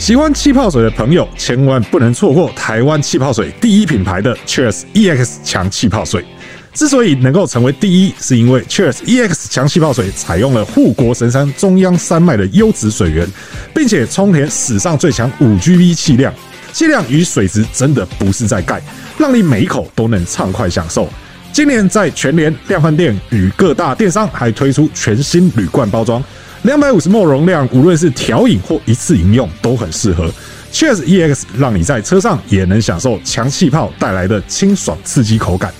喜欢气泡水的朋友千万不能错过台湾气泡水第一品牌的 Cheers EX 强气泡水。之所以能够成为第一，是因为 Cheers EX 强气泡水采用了护国神山中央山脉的优质水源，并且充填史上最强五 GB 气量，气量与水质真的不是在盖，让你每一口都能畅快享受。今年在全联量贩店与各大电商还推出全新铝罐包装。两百五十 ml 容量，无论是调饮或一次饮用都很适合。Cheers EX 让你在车上也能享受强气泡带来的清爽刺激口感。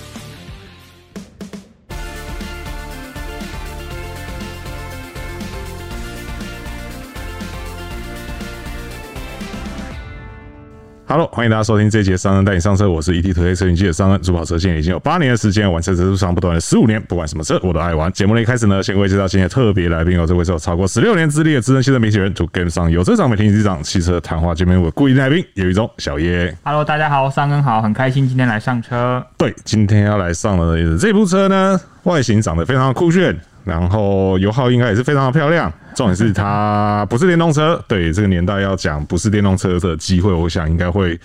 Hello，欢迎大家收听这一节商人带你上车，我是 ETtoday 车云记者商人，主跑车现在已经有八年的时间，玩车这路上不短的十五年，不管什么车我都爱玩。节目的一开始呢，先为介绍今天的特别来宾哦，这位是有超过十六年资历的资深汽车媒体人，To Game 上有车长媒体机长，汽车谈话见面我的固定来宾，有一种小叶。Hello，大家好，商人好，很开心今天来上车。对，今天要来上的这部车呢，外形长得非常的酷炫。然后油耗应该也是非常的漂亮，重点是它不是电动车。对，这个年代要讲不是电动车的机会，我想应该会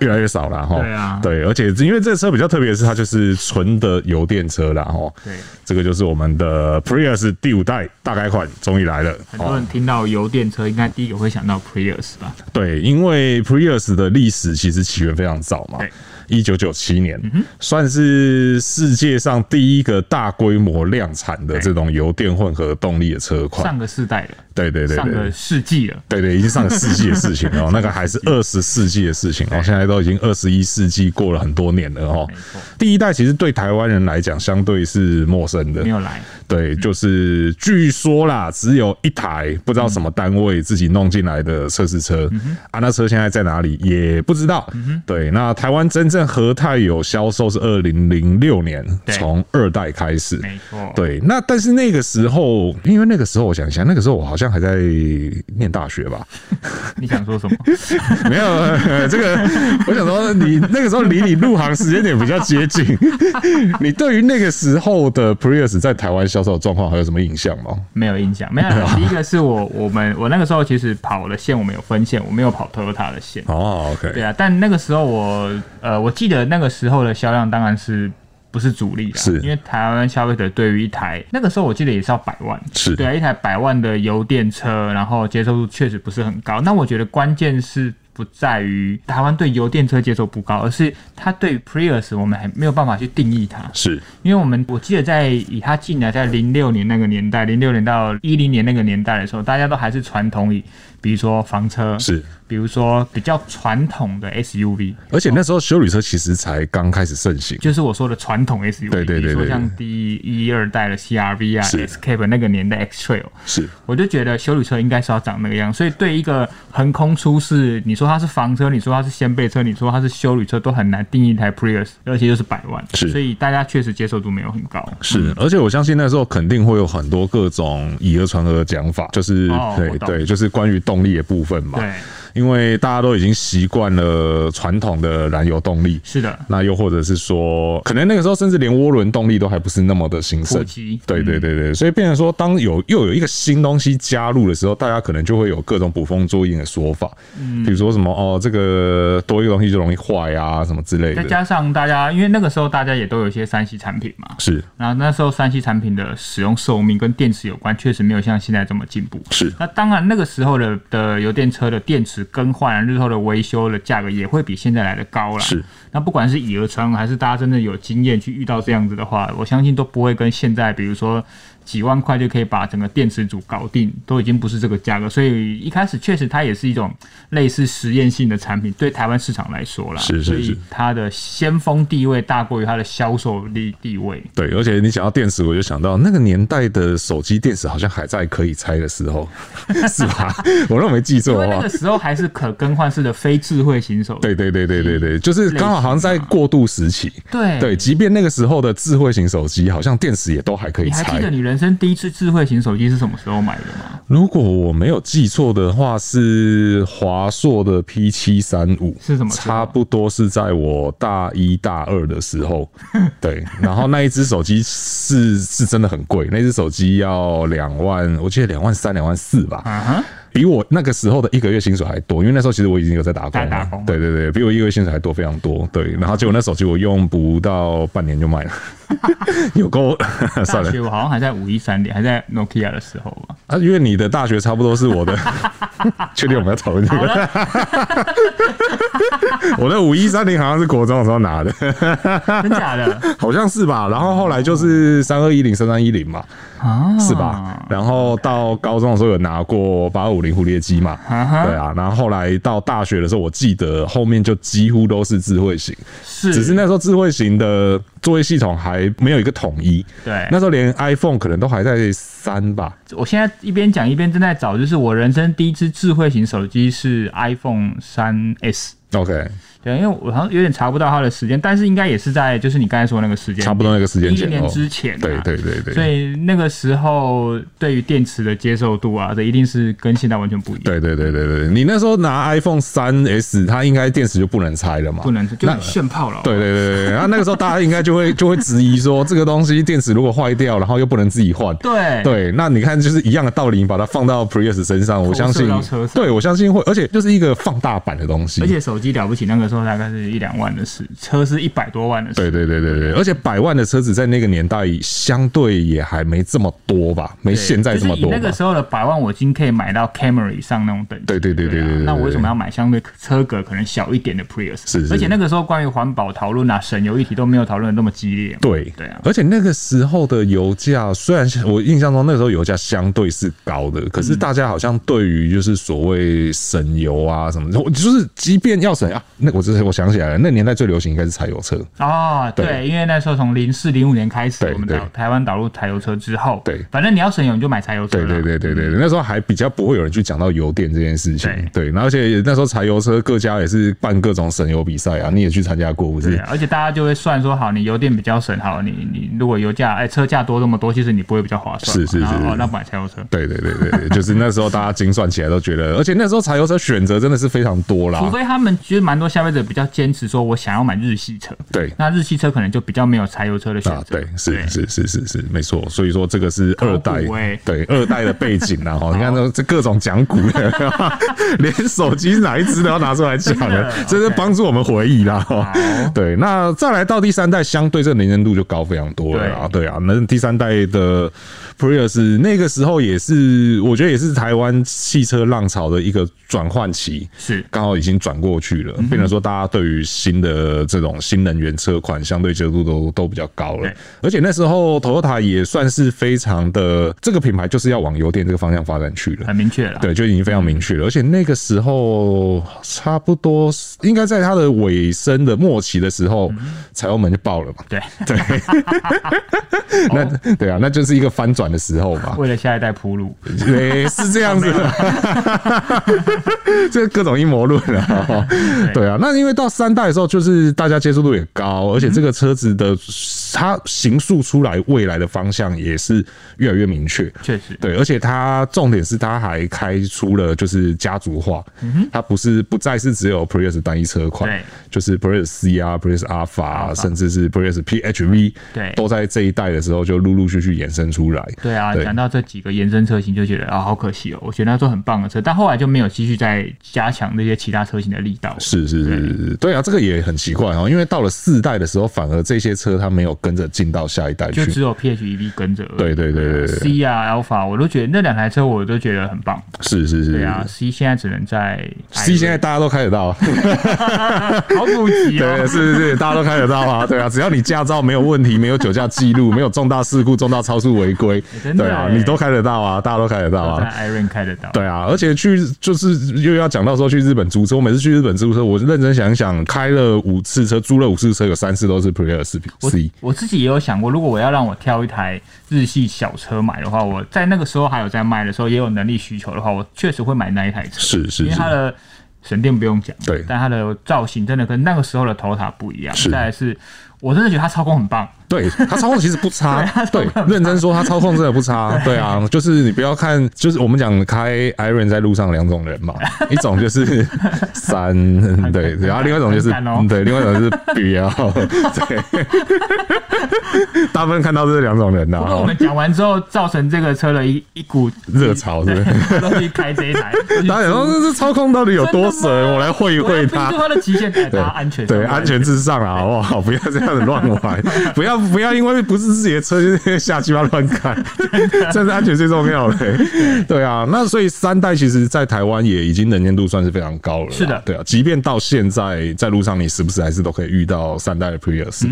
越来越少了哈。对啊，对，而且因为这个车比较特别的是，它就是纯的油电车了哈。对，这个就是我们的 Prius 第五代大改款终于来了。很多人听到油电车，应该第一个会想到 Prius 吧？对，因为 Prius 的历史其实起源非常早嘛。一九九七年，算是世界上第一个大规模量产的这种油电混合动力的车款。上个世代了，对对对，上个世纪了，对对，已经上个世纪的事情了。那个还是二十世纪的事情哦，现在都已经二十一世纪过了很多年了哦。第一代其实对台湾人来讲相对是陌生的，没有来。对，就是据说啦，只有一台不知道什么单位自己弄进来的测试车啊，那车现在在哪里也不知道。对，那台湾真正。和泰有销售是二零零六年从二代开始，没错。对，那但是那个时候，因为那个时候我想一下，那个时候我好像还在念大学吧？你想说什么？没有，这个我想说，你那个时候离你入行时间点比较接近。你对于那个时候的 Prius 在台湾销售状况还有什么印象吗？没有印象，没有。第一个是我我们我那个时候其实跑的线我们有分线，我没有跑 Toyota 的线。哦，OK，对啊。但那个时候我呃我。我记得那个时候的销量当然是不是主力的，是。因为台湾消费者对于一台那个时候我记得也是要百万，是。对啊，一台百万的油电车，然后接受度确实不是很高。那我觉得关键是不在于台湾对油电车接受不高，而是它对 Prius 我们还没有办法去定义它，是。因为我们我记得在以它进来在零六年那个年代，零六年到一零年那个年代的时候，大家都还是传统以比如说房车是。比如说比较传统的 SUV，而且那时候修旅车其实才刚开始盛行，就是我说的传统 SUV，对对对，对，比如说像第一二代的 CRV 啊，Escape 那个年代 X Trail，是，我就觉得修旅车应该是要长那个样，所以对一个横空出世，你说它是房车，你说它是掀背车，你说它是修旅车，都很难定义一台 Prius，而且又是百万，是，所以大家确实接受度没有很高，是，而且我相信那时候肯定会有很多各种以讹传讹的讲法，就是、哦、对对，就是关于动力的部分嘛，对。因为大家都已经习惯了传统的燃油动力，是的。那又或者是说，可能那个时候甚至连涡轮动力都还不是那么的兴盛。对对对对，所以变成说，当有又有一个新东西加入的时候，大家可能就会有各种捕风捉影的说法。嗯，比如说什么哦，这个多一个东西就容易坏啊，什么之类的。再加上大家，因为那个时候大家也都有一些三 C 产品嘛，是。然后那时候三 C 产品的使用寿命跟电池有关，确实没有像现在这么进步。是。那当然，那个时候的的油电车的电池更换日后的维修的价格也会比现在来的高了。是，那不管是以讹传讹，还是大家真的有经验去遇到这样子的话，我相信都不会跟现在，比如说。几万块就可以把整个电池组搞定，都已经不是这个价格，所以一开始确实它也是一种类似实验性的产品，对台湾市场来说啦，是是是，所以它的先锋地位大过于它的销售力地位。对，而且你想到电池，我就想到那个年代的手机电池好像还在可以拆的时候，是吧？我如果没记错的话，那个时候还是可更换式的非智慧型手机。对对对对对对，就是刚好好像在过渡时期。对对，即便那个时候的智慧型手机，好像电池也都还可以拆。你还记得你人生第一次智慧型手机是什么时候买的吗？如果我没有记错的话，是华硕的 P 七三五，是什么？差不多是在我大一大二的时候。对，然后那一只手机是是真的很贵，那只手机要两万，我记得两万三、两万四吧。比我那个时候的一个月薪水还多，因为那时候其实我已经有在打工了。打工。对对对，比我一个月薪水还多非常多。对，然后结果那手机我用不到半年就卖了，有够 算了。大学我好像还在五一三点，还在 Nokia 的时候吧。啊，因为你的大学差不多是我的，确定我们要讨论这个？我的五一三零好像是国中的时候拿的，真假的？好像是吧。然后后来就是三二一零、三三一零嘛。啊，是吧？然后到高中的时候有拿过八二五零蝴蝶机嘛？对啊。然后后来到大学的时候，我记得后面就几乎都是智慧型，是。只是那时候智慧型的作业系统还没有一个统一。对。那时候连 iPhone 可能都还在三吧。我现在一边讲一边正在找，就是我人生第一支智慧型手机是 iPhone 三 S。Okay. 对，因为我好像有点查不到它的时间，但是应该也是在就是你刚才说那个时间，差不多那个时间，一年之前、啊。对对对对。所以那个时候对于电池的接受度啊，这一定是跟现在完全不一样。对对对对对，你那时候拿 iPhone 三 S，它应该电池就不能拆了嘛？不能，就炫炮了。对对对对，然后那个时候大家应该就会就会质疑说，这个东西电池如果坏掉，然后又不能自己换。对对，那你看就是一样的道理，你把它放到 Prius 身上，我相信，对我相信会，而且就是一个放大版的东西。而且手机了不起，那个时候大概是一两。万的事，车是一百多万的事。对对对对对，而且百万的车子在那个年代相对也还没这么多吧，没现在这么多。就是、那个时候的百万，我已经可以买到 Camry 上那种等级。对对对对对，那我为什么要买相对车格可能小一点的 Prius？是，是。而且那个时候关于环保讨论啊，省油议题都没有讨论的那么激烈。对对啊。而且那个时候的油价，虽然我印象中那时候油价相对是高的，可是大家好像对于就是所谓省油啊什么的，就是即便要省啊，那我这我想起来了，那年代最流行。应该是柴油车哦，对，因为那时候从零四零五年开始，我们导台湾导入柴油车之后，对，反正你要省油你就买柴油车。对对对对对，那时候还比较不会有人去讲到油电这件事情。对，而且那时候柴油车各家也是办各种省油比赛啊，你也去参加过，不是？而且大家就会算说，好，你油电比较省，好，你你如果油价哎车价多这么多，其实你不会比较划算。是是是，哦，那买柴油车。对对对对，就是那时候大家精算起来都觉得，而且那时候柴油车选择真的是非常多啦。除非他们其实蛮多消费者比较坚持说，我想要买日系车。对。那日系车可能就比较没有柴油车的选择。啊，对，是是是是是，没错。所以说这个是二代，欸、对二代的背景 然后你看这这各种讲古的，连手机哪一只都要拿出来讲了，这是帮助我们回忆啦。对，那再来到第三代，相对这个能见度就高非常多了啊。对啊，那第三代的。Prius 那个时候也是，我觉得也是台湾汽车浪潮的一个转换期，是。刚好已经转过去了，变成说大家对于新的这种新能源车款相对接受度都都比较高了，而且那时候 Toyota 也算是非常的这个品牌就是要往油电这个方向发展去了，很明确了，对，就已经非常明确了，而且那个时候差不多应该在它的尾声的末期的时候，柴油门就爆了嘛，对。对，那对啊，那就是一个翻转的时候嘛，为了下一代铺路，对，是这样子。的，这各种阴谋论啊，对。啊，那因为到三代的时候，就是大家接受度也高，而且这个车子的它形塑出来未来的方向也是越来越明确，确实，对，而且它重点是它还开出了就是家族化，它不是不再是只有 Prius 单一车款，对，就是 Prius C 啊，Prius Alpha，甚至是 Prius PHV，对，都在这一代的时候就陆陆续续衍生出来。对啊，讲到这几个延伸车型，就觉得啊、哦，好可惜哦。我觉得那都很棒的车，但后来就没有继续再加强那些其他车型的力道。是是是是，对啊，这个也很奇怪哦。因为到了四代的时候，反而这些车它没有跟着进到下一代去，就只有 PHEV 跟着。对对对对对，C 啊，Alpha，我都觉得那两台车我都觉得很棒。是是是，对啊，C 现在只能在 C 现在大家都开得到，好普及啊。对，是是是，大家都开得到啊。对啊，只要你驾照没有问题，没有酒驾记录，没有重大事故、重大超速违规。对啊，你都开得到啊，大家都开得到啊。Iron 开得到。对啊，而且去就是又要讲到说去日本租车，我每次去日本租车，我认真想一想，开了五次车，租了五次车，有三次都是 Prius C。我我自己也有想过，如果我要让我挑一台日系小车买的话，我在那个时候还有在卖的时候，也有能力需求的话，我确实会买那一台车。是是，因为它的省电不用讲，对，但它的造型真的跟那个时候的 Toyota 不一样。再来是，我真的觉得它操控很棒。对，它操控其实不差，对，认真说它操控真的不差，对啊，就是你不要看，就是我们讲开 Iron 在路上两种人嘛，一种就是 三，对，然后另外一种就是对，另外一种就是不要，对，大部分看到这两种人呐。我们讲完之后，造成这个车的一一股热潮，对，都去开这一台。当然，这这操控到底有多神？我来会一会它。它的极限在它安全，对，安全至上啊，好不好？不要这样子乱玩，不要不要因为不是自己的车就瞎鸡巴乱开，这是安全最重要的。对啊，那所以三代其实，在台湾也已经能见度算是非常高了。是的，对啊，即便到现在在路上，你时不时还是都可以遇到三代的 Prius。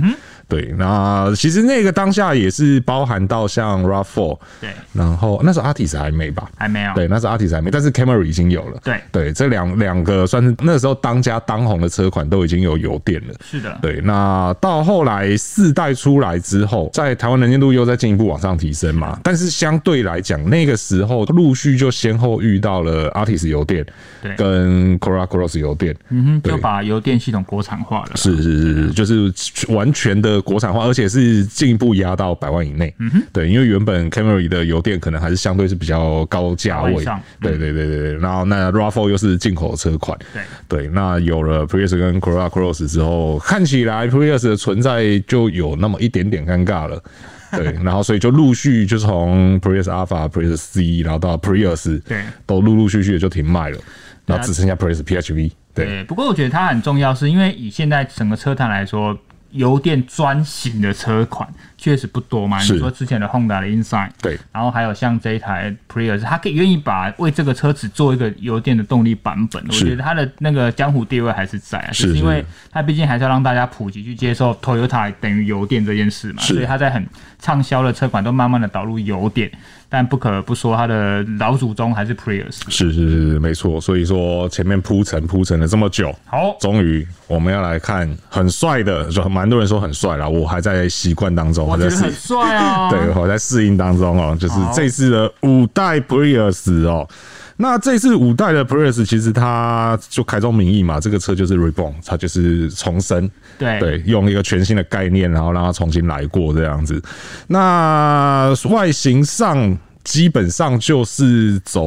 对，那其实那个当下也是包含到像 RAV4，对，然后那时候 Altis 还没吧？还没有。对，那时候 Altis 还没，但是 Camry 已经有了。对对，这两两个算是那时候当家当红的车款都已经有油电了。是的。对，那到后来四代出来之后，在台湾能见度又再进一步往上提升嘛。但是相对来讲，那个时候陆续就先后遇到了 Artis 油电，对，跟 Corolla Cross 油电，嗯哼，就把油电系统国产化了。是是是是，就是完全的国产化，而且是。进一步压到百万以内，嗯哼，对，因为原本 Camry 的油电可能还是相对是比较高价位，对对对对对，然后那 RAV4 又是进口车款，对。对，那有了 Prius 跟 Corolla Cross 之后，看起来 Prius 的存在就有那么一点点尴尬了，对，然后所以就陆续就从 Prius Alpha、Prius C，然后到 Prius，对，都陆陆续续的就停卖了，然后只剩下 Prius PHV，对，不过我觉得它很重要，是因为以现在整个车坛来说。油电专型的车款确实不多嘛？你说之前的 Honda 的 Insight，对，然后还有像这一台 Prius，它可以愿意把为这个车子做一个油电的动力版本，我觉得它的那个江湖地位还是在啊，是因为它毕竟还是要让大家普及去接受 Toyota 等于油电这件事嘛，所以它在很畅销的车款都慢慢的导入油电。但不可不说，它的老祖宗还是 Prius。是是是，没错。所以说前面铺陈铺陈了这么久，好，终于我们要来看很帅的，就蛮多人说很帅啦，我还在习惯当中，我觉得很帅啊。对，我在适应当中哦，就是这次的五代 Prius 哦。那这次五代的 Prius 其实它就开宗明义嘛，这个车就是 Reborn，它就是重生，对对，用一个全新的概念，然后让它重新来过这样子。那外形上基本上就是走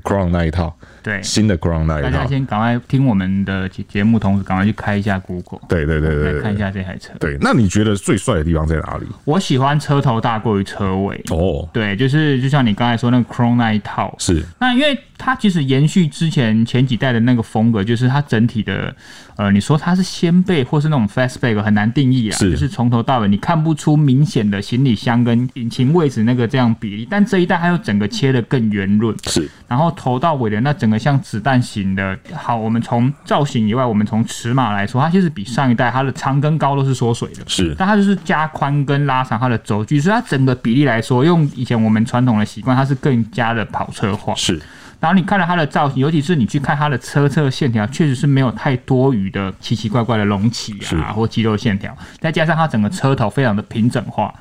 Crown 那一套。对，新的 Crownline，，大家先赶快听我们的节节目，同时赶快去开一下 Google。对对对对，对，看一下这台车。对，那你觉得最帅的地方在哪里？我喜欢车头大过于车尾。哦，对，就是就像你刚才说那个 Crown 那一套，是。那因为它其实延续之前前几代的那个风格，就是它整体的，呃，你说它是掀背或是那种 fastback 很难定义啊，就是从头到尾你看不出明显的行李箱跟引擎位置那个这样比例，但这一代它又整个切的更圆润，是。然后头到尾的那整个像子弹型的，好，我们从造型以外，我们从尺码来说，它其实比上一代它的长跟高都是缩水的，是，但它就是加宽跟拉长它的轴距，所以它整个比例来说，用以前我们传统的习惯，它是更加的跑车化，是。然后你看了它的造型，尤其是你去看它的车侧线条，确实是没有太多余的奇奇怪怪的隆起啊或肌肉线条，再加上它整个车头非常的平整化。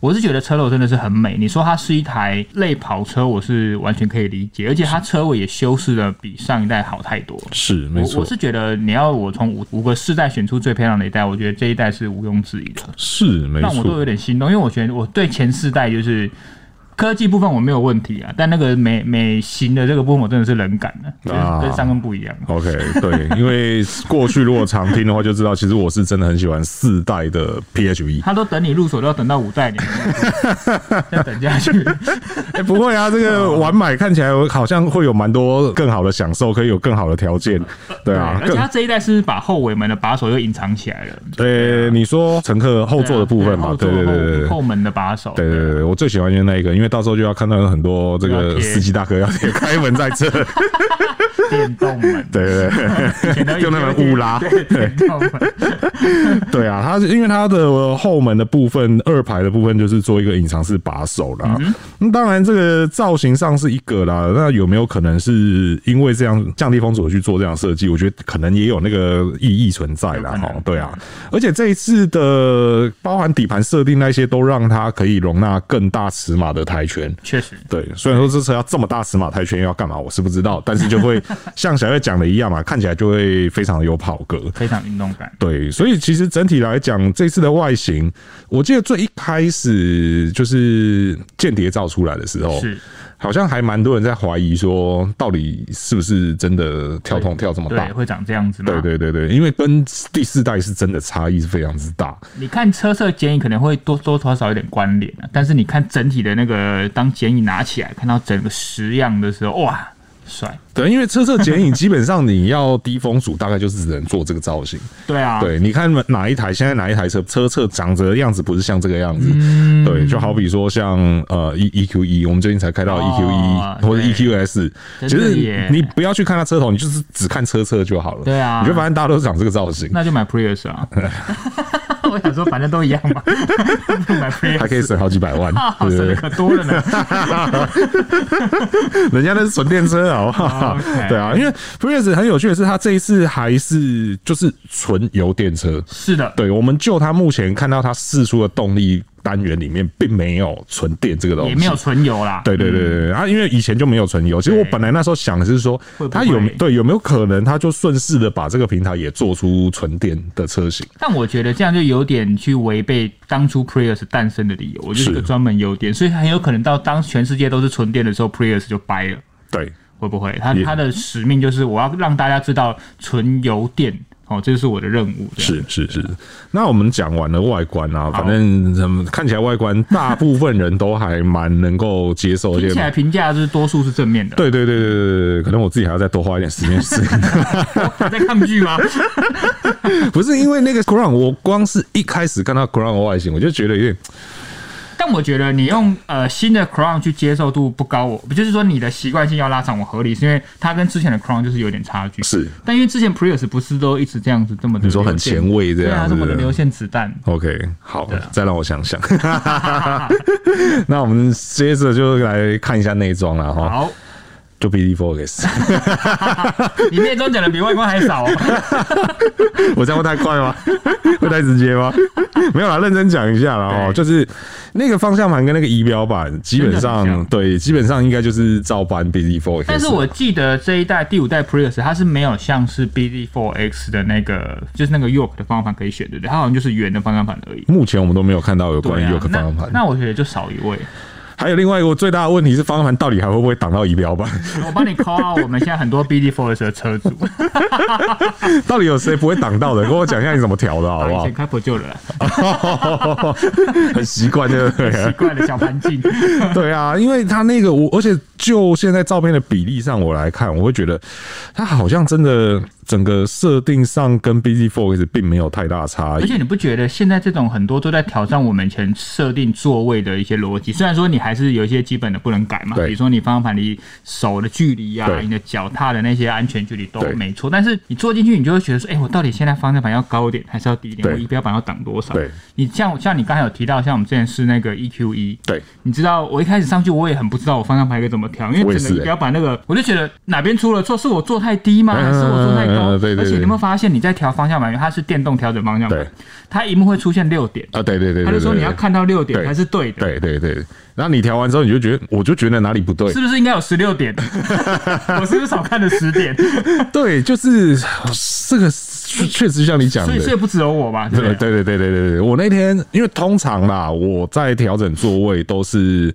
我是觉得车头真的是很美。你说它是一台类跑车，我是完全可以理解，而且它车尾也修饰的比上一代好太多。是，没错。我是觉得你要我从五五个世代选出最漂亮的一代，我觉得这一代是毋庸置疑的。是，没错。但我都有点心动，因为我觉得我对前四代就是。科技部分我没有问题啊，但那个美美型的这个部分我真的是冷感的，啊，跟三根不一样。OK，对，因为过去如果常听的话就知道，其实我是真的很喜欢四代的 PHE，。他都等你入手，都要等到五代，你 再等下去。哎，不会啊，这个完买看起来好像会有蛮多更好的享受，可以有更好的条件。对啊，而且他这一代是把后尾门的把手又隐藏起来了。对，你说乘客后座的部分嘛？对对对对，后门的把手。对对对，我最喜欢就是那一个，因为。到时候就要看到有很多这个司机大哥要开门在这，电动门，对 对对，用那门乌拉，电动门，对啊，它是因为它的后门的部分，二排的部分就是做一个隐藏式把手啦。那当然这个造型上是一个啦，那有没有可能是因为这样降低风阻去做这样设计？我觉得可能也有那个意义存在啦。哈。对啊，而且这一次的包含底盘设定那些，都让它可以容纳更大尺码的台。台圈确实对，虽然说这车要这么大尺码台圈要干嘛，我是不知道，但是就会像小月讲的一样嘛，看起来就会非常的有跑格，非常运动感。对，所以其实整体来讲，这次的外形，我记得最一开始就是间谍照出来的时候，是。好像还蛮多人在怀疑说，到底是不是真的跳筒跳这么大？对，会长这样子吗？对对对对，因为跟第四代是真的差异是非常之大。你看车色剪影可能会多多少少有点关联啊，但是你看整体的那个，当剪影拿起来看到整个十样的时候，哇！帅，对，因为车侧剪影基本上你要低风阻，大概就是只能做这个造型。对啊，对，你看哪一台现在哪一台车车侧长着的样子不是像这个样子？嗯、对，就好比说像呃 E E Q E，我们最近才开到 E Q E、哦、或者 E Q S，其实你不要去看它车头，你就是只看车侧就好了。对啊，你就发现大家都是长这个造型，那就买 Prius 啊。我想说，反正都一样嘛，还可以省好几百万，对对对，可多了呢。人家那是纯电车，好不好？Okay. 对啊，因为 Prius 很有趣的是，它这一次还是就是纯油电车。是的，对，我们就它目前看到它试出的动力。单元里面并没有纯电这个东西，也没有纯油啦。对对对对，啊，因为以前就没有纯油。其实我本来那时候想的是说，它有对有没有可能，它就顺势的把这个平台也做出纯电的车型。但我觉得这样就有点去违背当初 Prius 诞生的理由。我就是个专门优点，所以很有可能到当全世界都是纯电的时候，Prius 就掰了。对，会不会？它它的使命就是我要让大家知道纯油电。哦，这是我的任务。是是是，那我们讲完了外观啊，反正怎么看起来外观，大部分人都还蛮能够接受。听起来评价是多数是正面的。对对对对对对，可能我自己还要再多花一点时间适应。还 在抗拒吗？不是，因为那个 Crown，我光是一开始看到 Crown 的外形，我就觉得有点。但我觉得你用呃新的 Crown 去接受度不高，我不就是说你的习惯性要拉长，我合理，是因为它跟之前的 Crown 就是有点差距。是，但因为之前 Prius 不是都一直这样子这么的，你说很前卫这样子，对啊，这么的流线子弹。OK，好，啊、再让我想想。那我们接着就来看一下内装了哈。好。就 BD4X，你内装讲的比外观还少，哦，我这样会太快吗？会太直接吗？没有啦，认真讲一下啦哦，就是那个方向盘跟那个仪表板，基本上对，基本上应该就是照搬 BD4X。但是我记得这一代第五代 Prius 它是没有像是 BD4X 的那个，就是那个 Yoke 的方向盘可以选，对不对？它好像就是圆的方向盘而已。目前我们都没有看到有关于 Yoke 方向盘，那我觉得就少一位。还有另外一个最大的问题是，方向盘到底还会不会挡到仪表板？我帮你 call 啊！我们现在很多 BD4X 的车主，到底有谁不会挡到的？跟我讲一下你怎么调的好不好？以前开普就了，很习惯对不对？习惯的小盘径。对啊，因为他那个我，而且就现在照片的比例上我来看，我会觉得他好像真的。整个设定上跟 BZ4X 并没有太大差异，而且你不觉得现在这种很多都在挑战我们以前设定座位的一些逻辑？虽然说你还是有一些基本的不能改嘛，比如说你方向盘离手的距离啊，你的脚踏的那些安全距离都没错，但是你坐进去，你就会觉得说，哎、欸，我到底现在方向盘要高一点还是要低一点？我仪表板要挡多少？对，你像像你刚才有提到，像我们之前试那个 EQE，对，你知道我一开始上去我也很不知道我方向盘该怎么调，因为整个仪表板那个，我就觉得哪边出了错，是我坐太低吗？还是我坐太高？对对对，而且你有没有发现，你在调方向盘，它是电动调整方向盘，它一幕会出现六点啊，对对对，他就说你要看到六点才是对的，对对对。然后你调完之后，你就觉得，我就觉得哪里不对，是不是应该有十六点？我是不是少看了十点？对，就是这个确实像你讲的，所以所以不只有我吧？对对对对对对对，我那天因为通常啦，我在调整座位都是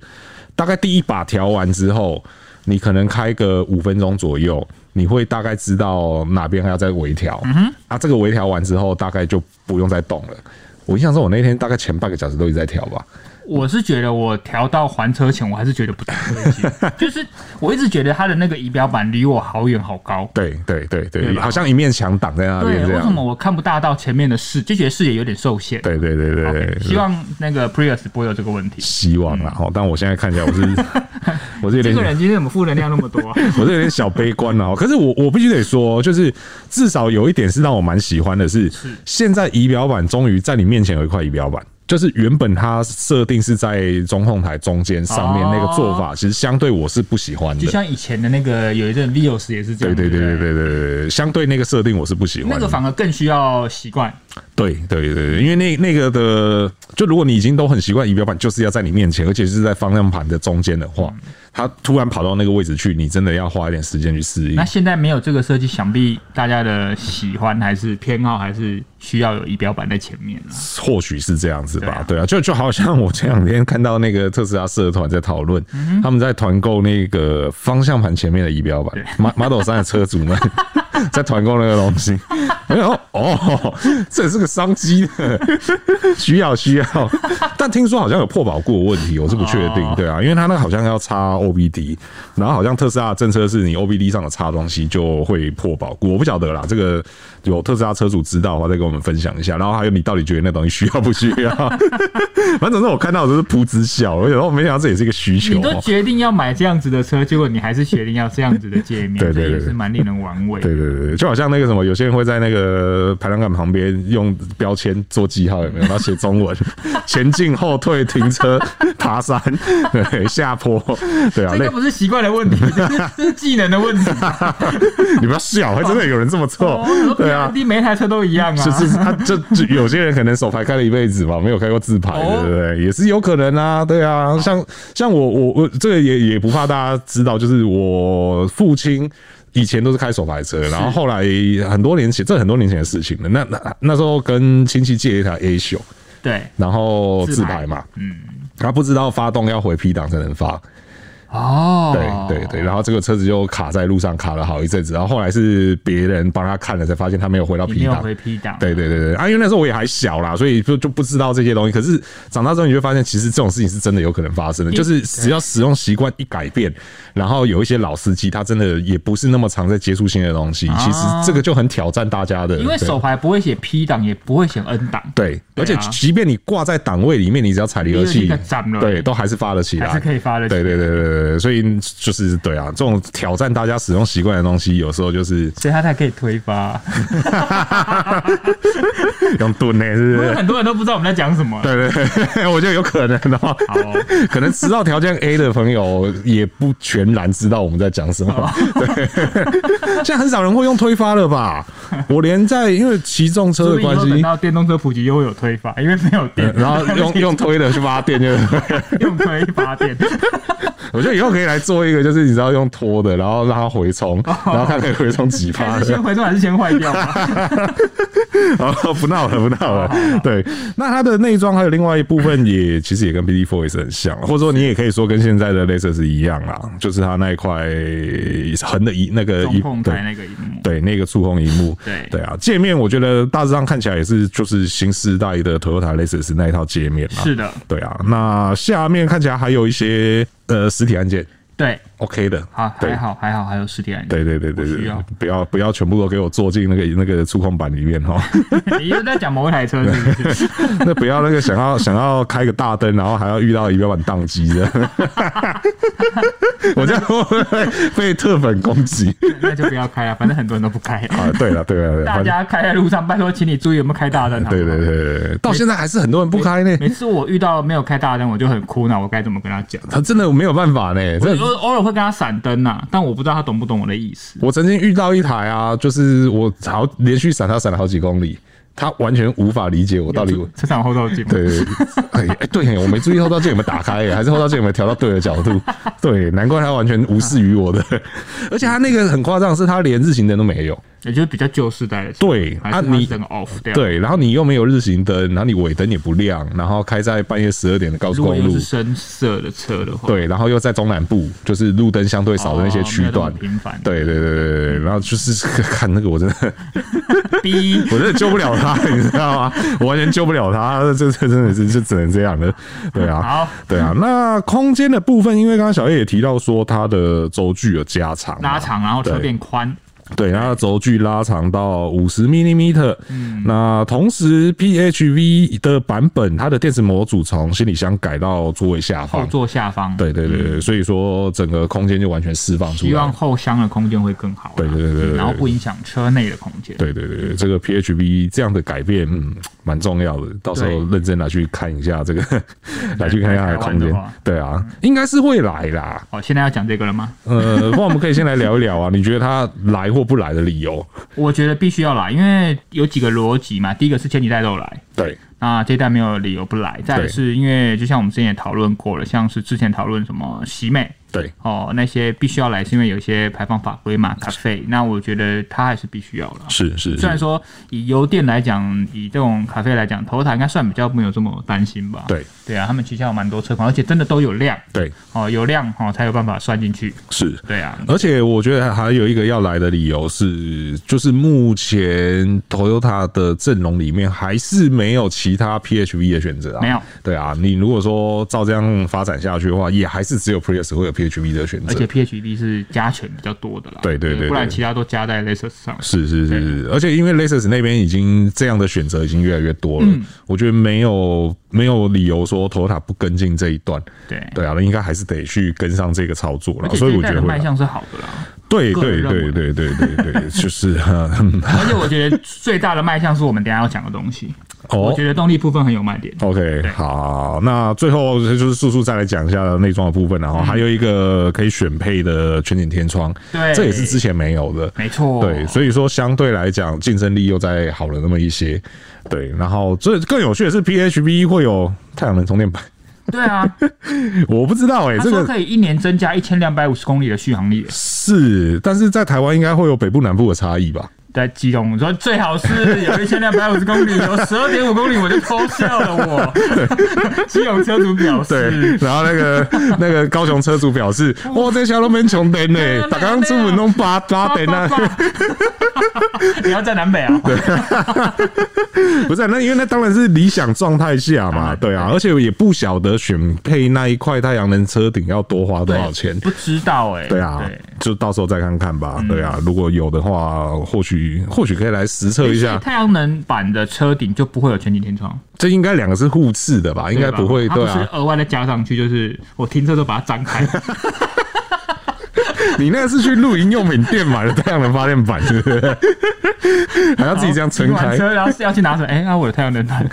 大概第一把调完之后。你可能开个五分钟左右，你会大概知道哪边还要再微调。啊，这个微调完之后，大概就不用再动了。我印象中，我那天大概前半个小时都一直在调吧。我是觉得我调到还车前，我还是觉得不太对劲。就是我一直觉得它的那个仪表板离我好远好高。对对对对，对好像一面墙挡在那边。对，为什么我看不大到前面的视，就觉得视野有点受限。对对对对，okay, 希望那个 Prius 不会有这个问题。希望啦，但我现在看起来我是 我是有点这个人今天怎么负能量那么多、啊？我是有点小悲观了。可是我我必须得说，就是至少有一点是让我蛮喜欢的是，是现在仪表板终于在你面前有一块仪表板。就是原本它设定是在中控台中间上面那个做法，其实相对我是不喜欢的。就像以前的那个有一阵 Vios 也是这样。对对对对对对对，相对那个设定我是不喜欢。那个反而更需要习惯。对对对，因为那那个的，就如果你已经都很习惯仪表板就是要在你面前，而且是在方向盘的中间的话。嗯他突然跑到那个位置去，你真的要花一点时间去适应。那现在没有这个设计，想必大家的喜欢还是偏好还是需要有仪表板在前面。或许是这样子吧，对啊，就就好像我前两天看到那个特斯拉社团在讨论，他们在团购那个方向盘前面的仪表板，Model 3的车主们在团购那个东西。哎呦，哦，这也是个商机的，需要需要。但听说好像有破保固的问题，我是不确定，对啊，因为他那个好像要插。OBD，然后好像特斯拉的政策是你 OBD 上的插东西就会破保固，我不晓得啦，这个有特斯拉车主知道的话再跟我们分享一下。然后还有你到底觉得那东西需要不需要？反正我看到的都是噗嗤笑，我想说我没想到这也是一个需求。你都决定要买这样子的车，结果你还是决定要这样子的界面，对对对，是蛮令人玩味。对对对，就好像那个什么，有些人会在那个排档杆旁边用标签做记号，有没有？然后写中文，前进、后退、停车、爬山、对下坡。对啊，这个不是习惯的问题，这是技能的问题。你不要笑，还真的有人这么做。对啊，每一台车都一样啊。就是他，就就有些人可能手排开了一辈子嘛，没有开过自牌，对不对？也是有可能啊。对啊，像像我我我这个也也不怕大家知道，就是我父亲以前都是开手排车，然后后来很多年前，这很多年前的事情了。那那那时候跟亲戚借一台 A 秀，对，然后自排嘛，嗯，他不知道发动要回 P 档才能发。哦，对对对，然后这个车子就卡在路上，卡了好一阵子，然后后来是别人帮他看了，才发现他没有回到 P 档，没有回 P 档。对对对对，啊，因为那时候我也还小啦，所以就就不知道这些东西。可是长大之后，你就发现其实这种事情是真的有可能发生的，就是只要使用习惯一改变，然后有一些老司机他真的也不是那么常在接触新的东西，其实这个就很挑战大家的。因为手牌不会写 P 档，也不会写 N 档，对，而且即便你挂在档位里面，你只要踩离合器，对，都还是发得起来，还是可以发得起来。对对对对对，所以。就是对啊，这种挑战大家使用习惯的东西，有时候就是，所以它才可以推发 用蹲呢，是不是？很多人都不知道我们在讲什么。对对对，我觉得有可能哦。好，可能知道条件 A 的朋友也不全然知道我们在讲什么。对，现在很少人会用推发了吧？我连在因为骑重车的关系，等到电动车普及又会有推发，因为没有电，然后用用推的去发电就用推发电。我觉得以后可以来做一个，就是你知道用拖的，然后让它回充，然后看可以回充几趴。先回充还是先坏掉？哦，不闹了，不闹了。对，那它的内装还有另外一部分也其实也跟 BD4 也是很像，或者说你也可以说跟现在的 Lexus 一样啦，就是它那一块横的一那个一控台那个萤幕，对，那个触控萤幕，对对啊，界面我觉得大致上看起来也是就是新时代的 Toyota Lexus 那一套界面嘛。是的，对啊，那下面看起来还有一些。呃，实体按键。对，OK 的，好，还好，还好，还有实体按键。对对对对对，不要不要全部都给我坐进那个那个触控板里面哈。你又在讲某一台车是不是？那不要那个想要想要开个大灯，然后还要遇到仪表板宕机的。我这样会不会被特粉攻击？那就不要开啊，反正很多人都不开啊。对了对了，大家开在路上，拜托，请你注意有没有开大灯。对对对对，到现在还是很多人不开呢。每次我遇到没有开大灯，我就很苦恼，我该怎么跟他讲？他真的没有办法呢，真的。偶尔会跟他闪灯呐，但我不知道他懂不懂我的意思。我曾经遇到一台啊，就是我好连续闪他闪了好几公里，他完全无法理解我到底车上后照镜。对对，哎哎，对，我没注意后照镜有没有打开，还是后照镜有没有调到对的角度？对，难怪他完全无视于我的。而且他那个很夸张，是他连日行灯都没有。也就是比较旧世代的车，对啊，你整个 off 掉，对，然后你又没有日行灯，然后你尾灯也不亮，然后开在半夜十二点的高速公路，是深色的车的话，对，然后又在中南部，就是路灯相对少的那些区段，频繁，对对对对对，然后就是 看那个我真的 逼，我真的救不了他，你知道吗？我完全救不了他，这这真的是就只能这样了，对啊，好，对啊，那空间的部分，因为刚刚小叶也提到说它的轴距有加长，拉长，然后车变宽。对，它的轴距拉长到五十 millimeter。嗯，那同时 PHV 的版本，它的电池模组从行李箱改到座位下方，后座下方。对对对对，所以说整个空间就完全释放出来，希望后箱的空间会更好。对对对对，然后不影响车内的空间。对对对，这个 PHV 这样的改变，嗯，蛮重要的。到时候认真来去看一下这个，来去看一下它的空间。对啊，应该是会来啦。哦，现在要讲这个了吗？呃，不然我们可以先来聊一聊啊。你觉得他来或不来的理由？我觉得必须要来，因为有几个逻辑嘛。第一个是前几代都有来，对。那这一代没有理由不来。再来是因为，就像我们之前也讨论过了，像是之前讨论什么喜美。对哦，那些必须要来，是因为有一些排放法规嘛，咖啡。那我觉得它还是必须要了。是是，虽然说以油电来讲，以这种咖啡来讲，Toyota 应该算比较没有这么担心吧？对对啊，他们旗下有蛮多车款，而且真的都有量。对哦，有量哦才有办法算进去。是，对啊。而且我觉得还有一个要来的理由是，就是目前 Toyota 的阵容里面还是没有其他 PHV 的选择啊。没有。对啊，你如果说照这样发展下去的话，也还是只有 Prius 会有 PHV 的选择。而且 PHEV 是加权比较多的啦，对对对，对，不然其他都加在 Lexus 上。是是是是，而且因为 Lexus 那边已经这样的选择已经越来越多了，嗯、我觉得没有没有理由说 Toyota 不跟进这一段。对对啊，那应该还是得去跟上这个操作了。所以我觉得卖相是好的啦。对对对对对对对，就是。而且我觉得最大的卖相是我们等下要讲的东西。哦，我觉得动力部分很有卖点。OK，好，那最后就是速速再来讲一下内装的部分，然后还有一个可以选配的全景天窗，对，这也是之前没有的，没错。对，所以说相对来讲竞争力又再好了那么一些。对，然后最更有趣的是 PHV 会有太阳能充电板。对啊，我不知道哎、欸，这个可以一年增加一千两百五十公里的续航力。是，但是在台湾应该会有北部南部的差异吧？在基隆说最好是有一千两百五十公里，有十二点五公里我就偷笑了。我基隆车主表示，对，然后那个那个高雄车主表示，哇，这小路门穷电呢，打刚出门弄八八电呢。你要在南北啊？对，不是那因为那当然是理想状态下嘛，对啊，而且也不晓得选配那一块太阳能车顶要多花多少钱，不知道哎。对啊，就到时候再看看吧。对啊，如果有的话，或许。或许可以来实测一下太阳能板的车顶就不会有全景天窗，这应该两个是互斥的吧？应该不会，对啊。额外再加上去，就是我停车都把它张开。你那个是去露营用品店买的太阳能发电板，是不是？还要自己这样撑开车，然后是要去拿什么？哎，那我的太阳能板，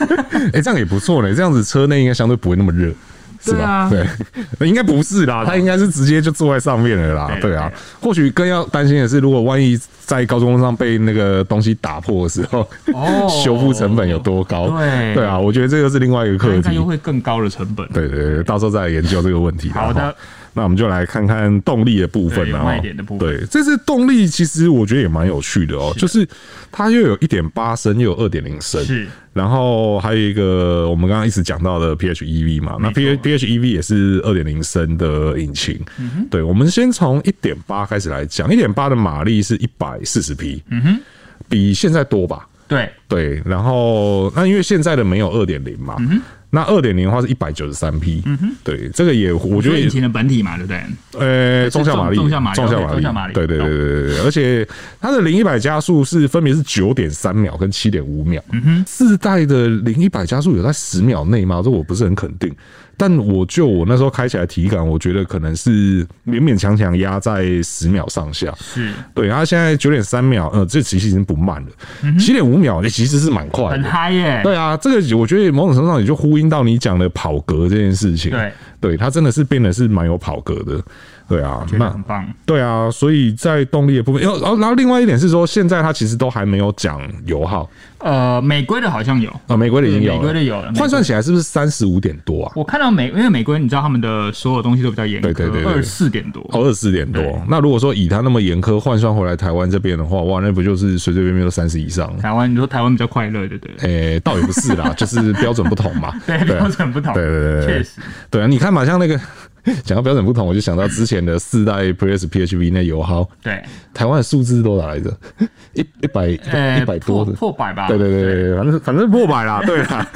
哎，这样也不错呢。这样子车内应该相对不会那么热。是吧？对，应该不是啦，他应该是直接就坐在上面了啦。对啊，或许更要担心的是，如果万一在高速公路上被那个东西打破的时候，哦，修复成本有多高？对对啊，我觉得这个是另外一个课题，又会更高的成本。对对对，到时候再来研究这个问题。好的。那我们就来看看动力的部分了。卖点的部分，对，这次动力其实我觉得也蛮有趣的哦，就是它又有一点八升，又有二点零升，是。然后还有一个我们刚刚一直讲到的 PHEV 嘛，那 P PHEV 也是二点零升的引擎。嗯对，我们先从一点八开始来讲，一点八的马力是一百四十匹，嗯哼，比现在多吧？对对。然后那因为现在的没有二点零嘛，嗯哼。那二点零的话是一百九十三匹，嗯哼，对，这个也我觉得引擎的本体嘛，对不对？呃，中下马力，中下马力，中下马力，对对对对对，而且它的零一百加速是分别是九点三秒跟七点五秒，嗯哼，四代的零一百加速有在十秒内吗？这我不是很肯定。但我就我那时候开起来体感，我觉得可能是勉勉强强压在十秒上下。是对，它现在九点三秒，呃，这其实已经不慢了。七点五秒，这其实是蛮快的，很嗨耶。对啊，这个我觉得某种程度上也就呼应到你讲的跑格这件事情。对，对，它真的是变得是蛮有跑格的。对啊，那很棒。对啊，所以在动力的部分，然后然后另外一点是说，现在它其实都还没有讲油耗。呃，美规的好像有啊，美规的已经有了，美规的有了。换算起来是不是三十五点多啊？我看到美，因为美规你知道他们的所有东西都比较严格，对对对，二十四点多，哦，二十四点多。那如果说以它那么严苛换算回来台湾这边的话，哇，那不就是随随便便都三十以上？台湾你说台湾比较快乐，对不对？诶，倒也不是啦，就是标准不同嘛。对，标准不同。对对对，确实。对啊，你看嘛，像那个。讲到标准不同，我就想到之前的四代 Prius PHV 那油耗，对，台湾的数字多少来着？一一百一百多的破百吧？对对对对，反正反正破百啦，对啦。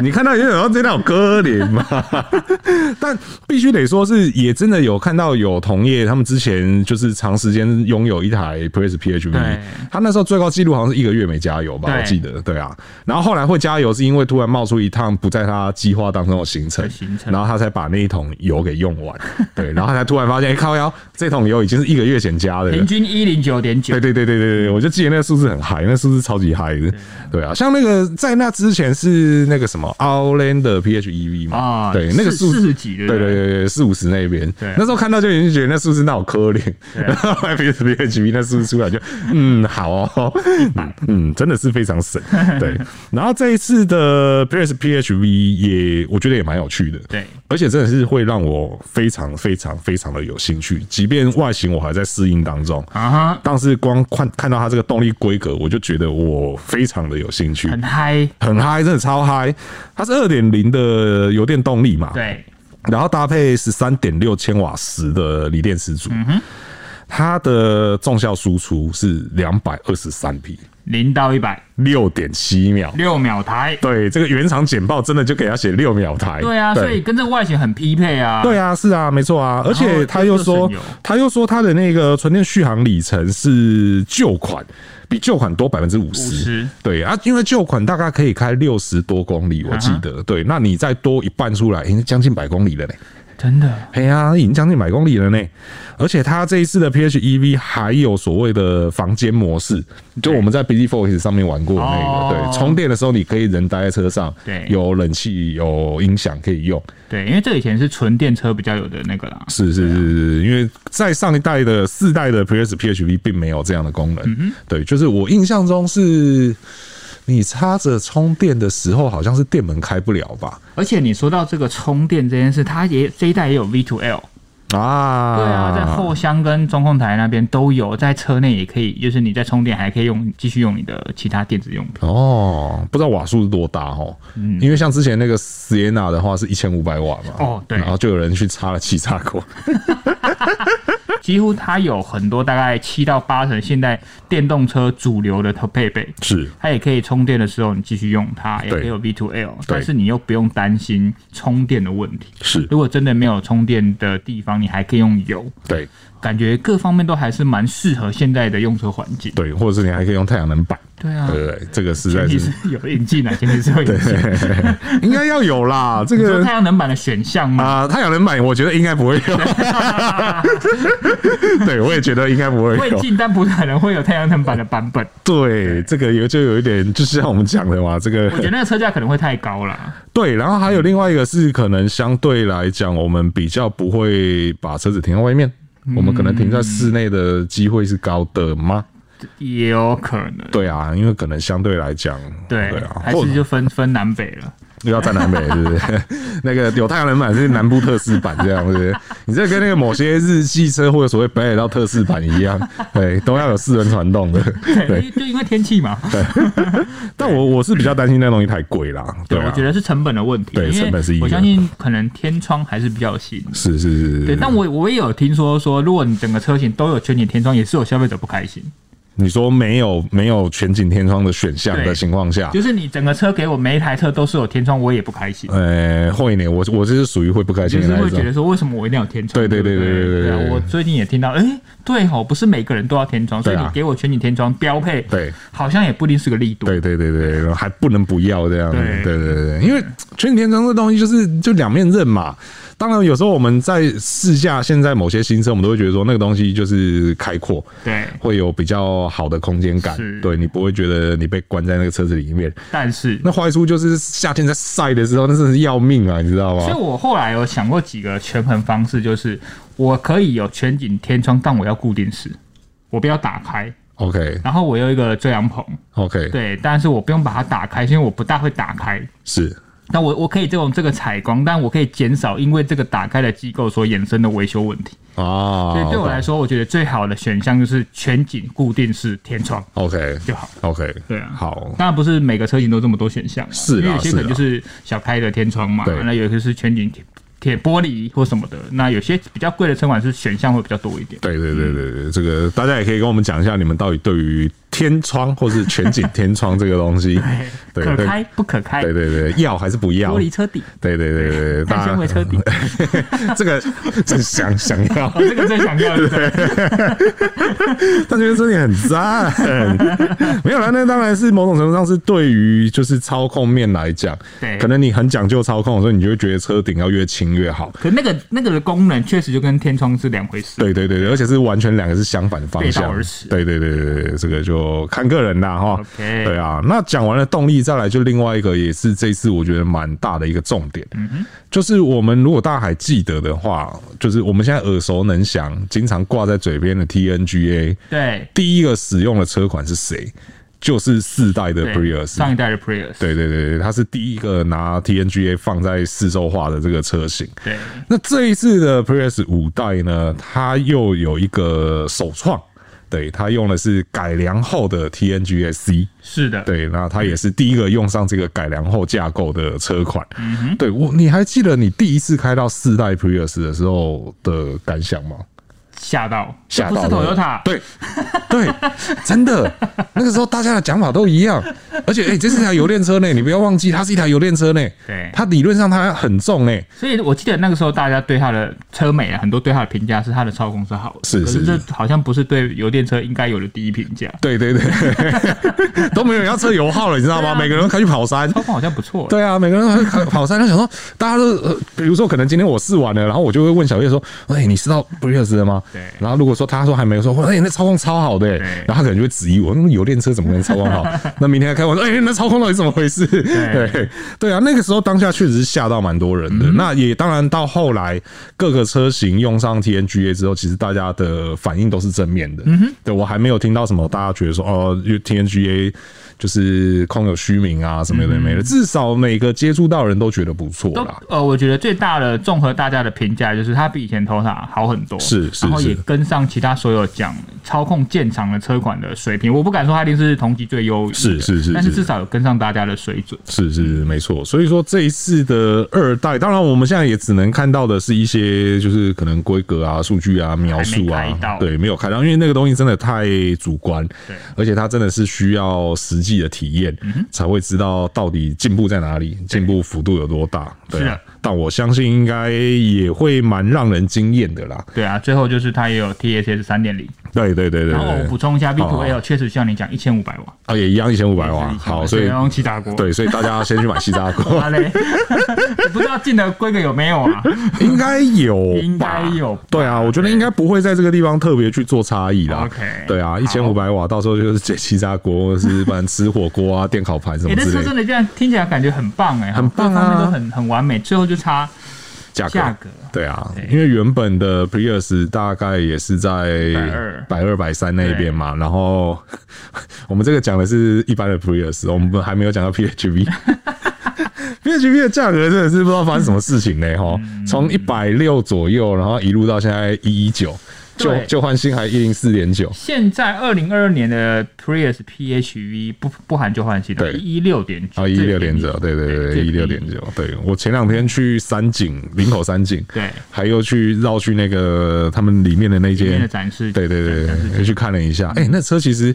你看到有人这样割脸嘛？但必须得说是也真的有看到有同业，他们之前就是长时间拥有一台 Prius PHV，他那时候最高纪录好像是一个月没加油吧？我记得，对啊。然后后来会加油，是因为突然冒出一趟不在他计划当中的行程，然后他才把那一桶油给。用完。对，然后才突然发现，哎、欸，靠腰，这桶油已经是一个月前加的，平均一零九点九。对对对对对对，我就记得那个数字很嗨，那数字超级嗨的。对啊，像那个在那之前是那个什么 Outlander PHEV 嘛，啊，对，那个数四十几的，对？对对对，四五十那边，对，那时候看到就已经觉得那数字那好可怜，然后 PHEV 那数字出来就，嗯，好哦，嗯嗯，真的是非常省。对，然后这一次的 Prius PHEV 也我觉得也蛮有趣的，对，而且真的是会让我非常非常非常的有兴趣，即便外形我还在适应当中啊，但是光看看到它这个动力规格，我就觉得我非常的有兴趣，很嗨，很嗨，真的超嗨。它是二点零的油电动力嘛，对，然后搭配十三点六千瓦时的锂电池组，嗯哼，它的重效输出是两百二十三匹。零到一百六点七秒，六秒台。对，这个原厂简报真的就给他写六秒台。对啊，所以跟这个外形很匹配啊。对啊，是啊，没错啊。而且他又说，他又说他的那个纯电续航里程是旧款比旧款多百分之五十。对啊，因为旧款大概可以开六十多公里，我记得。对，那你再多一半出来，已经将近百公里了嘞。真的，哎呀，已经将近百公里了呢。而且它这一次的 PHEV 还有所谓的房间模式，就我们在 Busy Force 上面玩过的那个，对，充电的时候你可以人待在车上，对，有冷气、有音响可以用。对，因为这以前是纯电车比较有的那个啦。是是是是，因为在上一代的四代的 Prius PHEV 并没有这样的功能。对，就是我印象中是。你插着充电的时候，好像是电门开不了吧？而且你说到这个充电这件事，它也这一代也有 V2L 啊，对啊，在后箱跟中控台那边都有，在车内也可以，就是你在充电还可以用继续用你的其他电子用品哦。不知道瓦数是多大哦？嗯，因为像之前那个 Sienna 的话是一千五百瓦嘛，哦对，然后就有人去插了气插口。几乎它有很多，大概七到八成现在电动车主流的配备是，它也可以充电的时候你继续用它，也可以有 V2L，但是你又不用担心充电的问题。是，如果真的没有充电的地方，你还可以用油。对，感觉各方面都还是蛮适合现在的用车环境。对，或者是你还可以用太阳能板。对啊，对对，这个实在是有引进啊，前提是有引进，应该要有啦。这个太阳能板的选项吗？啊，太阳能板我觉得应该不会有。对，我也觉得应该不会有。会进，但不可能会有太阳能板的版本。对，这个有就有一点，就是像我们讲的嘛，这个我觉得那个车价可能会太高了。对，然后还有另外一个是，可能相对来讲，我们比较不会把车子停在外面，我们可能停在室内的机会是高的吗？也有可能，对啊，因为可能相对来讲，对，对啊，还是就分分南北了。又要在南北，是不是？那个有太阳能板是南部特仕版这样，是不是？你这跟那个某些日系车或者所谓北海道特仕版一样，对，都要有四轮传动的。对，就因为天气嘛。对。但我我是比较担心那东西太贵啦。对，我觉得是成本的问题。对，成本是一个。我相信可能天窗还是比较新。是是是。对，但我我也有听说说，如果你整个车型都有全景天窗，也是有消费者不开心。你说没有没有全景天窗的选项的情况下，就是你整个车给我每一台车都是有天窗，我也不开心。呃，会呢，我我这是属于会不开心的那种。就是会觉得说，为什么我一定要有天窗？对对对对对对。我最近也听到，哎、欸，对哦，不是每个人都要天窗，所以你给我全景天窗标配，对，好像也不一定是个力度。对对对对，还不能不要这样。对对对对，因为全景天窗这东西就是就两面刃嘛。当然，有时候我们在试驾现在某些新车，我们都会觉得说那个东西就是开阔，对，会有比较好的空间感，对，你不会觉得你被关在那个车子里面。但是那坏处就是夏天在晒的时候，那真是要命啊，你知道吗？所以我后来有想过几个权衡方式，就是我可以有全景天窗，但我要固定式，我不要打开，OK。然后我有一个遮阳棚，OK。对，但是我不用把它打开，因为我不大会打开，是。那我我可以这种这个采光，但我可以减少因为这个打开的机构所衍生的维修问题哦。所以对我来说，我觉得最好的选项就是全景固定式天窗，OK 就好。OK，对啊，好。当然不是每个车型都这么多选项，是，因为有些可能就是小开的天窗嘛，那有些是全景铁玻璃或什么的。那有些比较贵的车款是选项会比较多一点。对对对对对，这个大家也可以跟我们讲一下，你们到底对于天窗或是全景天窗这个东西，对，可开不可开？对对对，要还是不要？玻璃车底，对对对对，碳纤维车底，这个真想想要，这个真想要，对，但觉得这里很赞，没有啦，那当然是某种程度上是对于就是操控面来讲，对，可能你很讲究操控，所以你就会觉得车顶要越轻越好。可那个那个的功能确实就跟天窗是两回事，对对对对，而且是完全两个是相反的方向，对对对对对，这个就看个人啦哈。对啊，那讲完了动力，再来就另外一个，也是这次我觉得蛮大的一个重点，嗯，就是我们如果大家还记得的话，就是我们现在耳熟能详、经常挂在嘴边的 TNGA，对，第一个使用的车款是谁？就是四代的 Prius，上一代的 Prius，对对对，它是第一个拿 TNGA 放在市售化的这个车型。对，那这一次的 Prius 五代呢，它又有一个首创。对，它用的是改良后的 TNGSC，是的，对，那它也是第一个用上这个改良后架构的车款。嗯哼，对我，你还记得你第一次开到四代 Prius 的时候的感想吗？吓到，吓到了，对，对，真的，那个时候大家的讲法都一样，而且，哎、欸，这是一台油电车呢，你不要忘记，它是一台油电车呢，对，它理论上它很重呢，所以我记得那个时候大家对它的车美啊，很多对它的评价是它的操控是好的，是是，是，这好像不是对油电车应该有的第一评价，对对对，都没有人要测油耗了，你知道吗？啊、每个人都开去跑山，操控好像不错，对啊，每个人都开跑山，他想说，大家都，呃，比如说可能今天我试完了，然后我就会问小叶说，哎，你试到 Prius 了吗？对，然后如果说他说还没有说，哎、欸，那操控超好的、欸，然后他可能就会质疑我，那油电车怎么能操控好？那明天还开我说，哎、欸，那操控到底怎么回事？对对啊，那个时候当下确实是吓到蛮多人的。嗯、那也当然到后来各个车型用上 TNGA 之后，其实大家的反应都是正面的。嗯哼，对我还没有听到什么大家觉得说哦，TNGA。就是空有虚名啊，什么的没了，至少每个接触到人都觉得不错啦。呃，我觉得最大的综合大家的评价就是它比以前 Toyota 好很多，是，是，然后也跟上其他所有讲操控建厂的车款的水平。我不敢说它一定是同级最优，是是是，但是至少有跟上大家的水准。是是是，没错。所以说这一次的二代，当然我们现在也只能看到的是一些就是可能规格啊、数据啊、描述啊，对，没有看到，因为那个东西真的太主观，对，而且它真的是需要实际的体验。才会知道到底进步在哪里，进步幅度有多大。对啊，但我相信应该也会蛮让人惊艳的啦。对啊，最后就是它也有 TSS 三点零。对对对对。然后我补充一下，B to L 确实像你讲，一千五百瓦啊，也一样一千五百瓦。好，所以要用气炸锅。对，所以大家要先去买气炸锅。嘞，不知道进的规格有没有啊？应该有，应该有。对啊，我觉得应该不会在这个地方特别去做差异啦。OK。对啊，一千五百瓦，到时候就是解气炸锅，或者是不然吃火锅啊、电烤盘什么之类的。这真的这样听起来感觉很棒哎，很棒啊，都很很完美，最后就差。价格对啊，因为原本的 Prius 大概也是在百二、百二、百三那边嘛，然后 我们这个讲的是一般的 Prius，我们还没有讲到 PHV，PHV 的价格真的是不知道发生什么事情呢哈，从一百六左右，然后一路到现在一一九。旧旧换新还一零四点九，现在二零二二年的 Prius PHEV 不不含旧换新的，一一六点九，啊一六点九，对对对，一六点九，对。我前两天去三井林口三井，对，还有去绕去那个他们里面的那间展示，对对对对，去看了一下，哎、欸，那车其实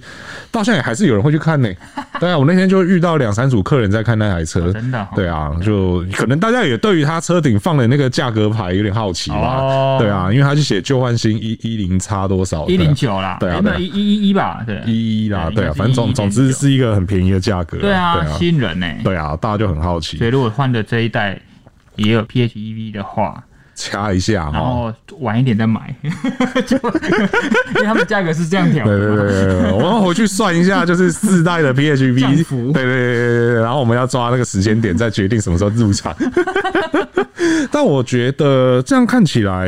到现在还是有人会去看呢、欸，对啊，我那天就遇到两三组客人在看那台车，真的，对啊，就可能大家也对于他车顶放的那个价格牌有点好奇吧，对啊，因为他就写旧换新一一。一零差多少？一零九啦，对啊，一一一一吧，对，一一啦，对啊，反正总总之是一个很便宜的价格，对啊，吸引人呢，对啊，大家就很好奇。所以如果换的这一代也有 PHEV 的话，掐一下，然后晚一点再买，因为他们价格是这样调。对对对，我们回去算一下，就是四代的 PHEV，对对对，然后我们要抓那个时间点，再决定什么时候入场。但我觉得这样看起来，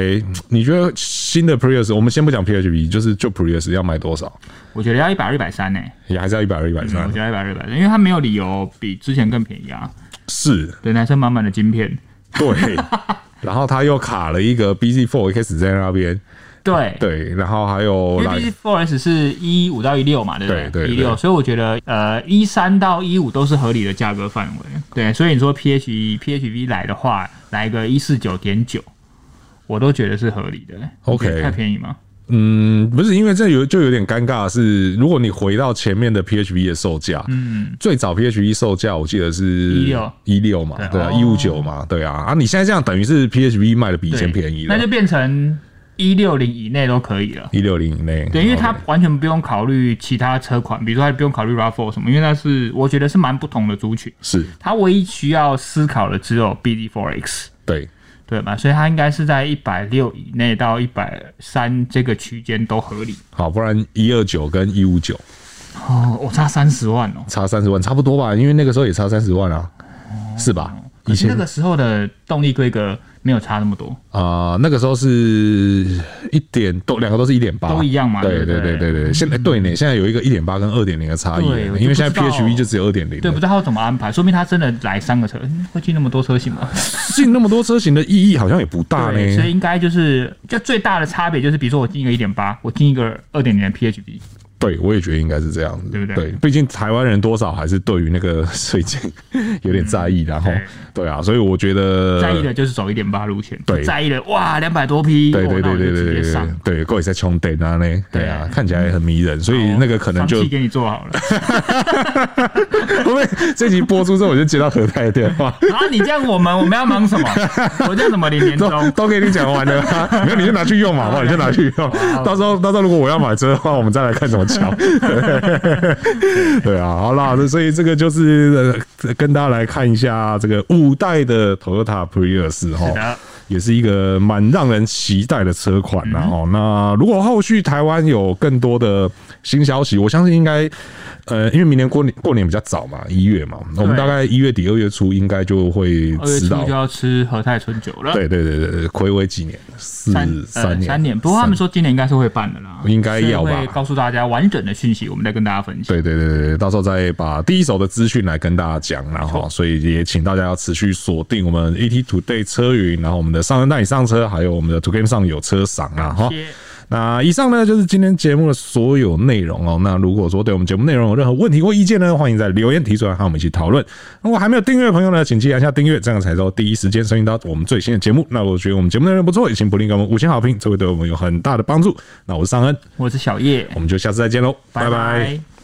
你觉得新的 Prius，我们先不讲 PHEV，就是就 Prius 要买多少？我觉得要一百二、一百三呢，也还是要一百二、一百三。我觉得一百二、一百三，因为它没有理由比之前更便宜啊。是，对，男生满满的晶片。对，然后他又卡了一个 bZ4X 在那边。对对，然后还有 bZ4X 是一五到一六嘛，对不对？对一六，所以我觉得呃一三到一五都是合理的价格范围。对，所以你说 PH PHV 来的话，来个一四九点九，我都觉得是合理的。OK，太便宜吗？嗯，不是，因为这有就有点尴尬的是，如果你回到前面的 PHV 的售价，嗯，最早 PHV 售价我记得是一六。一六嘛，对啊，一五九嘛，对啊，啊，你现在这样等于是 PHV 卖的比以前便宜了，那就变成。一六零以内都可以了，一六零以内，对，因为它完全不用考虑其他车款，比如说它不用考虑 RAV4 什么，因为那是我觉得是蛮不同的族群，是它唯一需要思考的只有 BD4X，对对嘛？所以它应该是在一百六以内到一百三这个区间都合理。好，不然一二九跟一五九，哦，我差三十万哦，差三十万差不多吧，因为那个时候也差三十万啊，哦、是吧？以前那个时候的动力规格。没有差那么多啊、呃，那个时候是一点都两个都是一点八，都一样嘛。对对对对对，现在对呢，现在有一个一点八跟二点零的差异，因为现在 PHV 就只有二点零。对，不知道他怎么安排，说明他真的来三个车，会进那么多车型吗？进那么多车型的意义好像也不大呢。所以应该就是，就最大的差别就是，比如说我进一个一点八，我进一个二点零的 PHV。对，我也觉得应该是这样子，对不对？对，毕竟台湾人多少还是对于那个 税金有点在意，然后对啊，所以我觉得在意的就是走一点八路线，对，在意的哇，两百多匹，对对对对对对对，够你在充电啊呢，对啊，看起来很迷人，所以那个可能就给你做好了。会不会这集播出之后我就接到何太的电话？啊，你这样我们我们要忙什么？我这样怎么领年终？都给你讲完了，没有你就拿去用嘛，你就拿去用。到时候到时候如果我要买车的话，我们再来看怎么。对啊，好啦，那所以这个就是跟大家来看一下这个五代的 Toyota Prius 哈，也是一个蛮让人期待的车款呐哦。那如果后续台湾有更多的新消息，我相信应该。呃，因为明年过年过年比较早嘛，一月嘛，我们大概一月底二月初应该就会知道。二月初就要吃和泰春酒了。对对对对，暌违几年，四三年三年。三年，不过他们说今年应该是会办的啦，应该要吧？会告诉大家完整的讯息，我们再跟大家分享。对对对对，到时候再把第一手的资讯来跟大家讲，然后所以也请大家要持续锁定我们 ETtoday 车云，然后我们的上人带你上车，还有我们的 2Game 上有车赏啊哈。那以上呢，就是今天节目的所有内容哦。那如果说对我们节目内容有任何问题或意见呢，欢迎在留言提出来，和我们一起讨论。如果还没有订阅的朋友呢，请记得按下订阅，这样才能够第一时间收听到我们最新的节目。那我觉得我们节目内容不错，也请不吝给我们五星好评，这会对我们有很大的帮助。那我是尚恩，我是小叶，我们就下次再见喽，拜拜。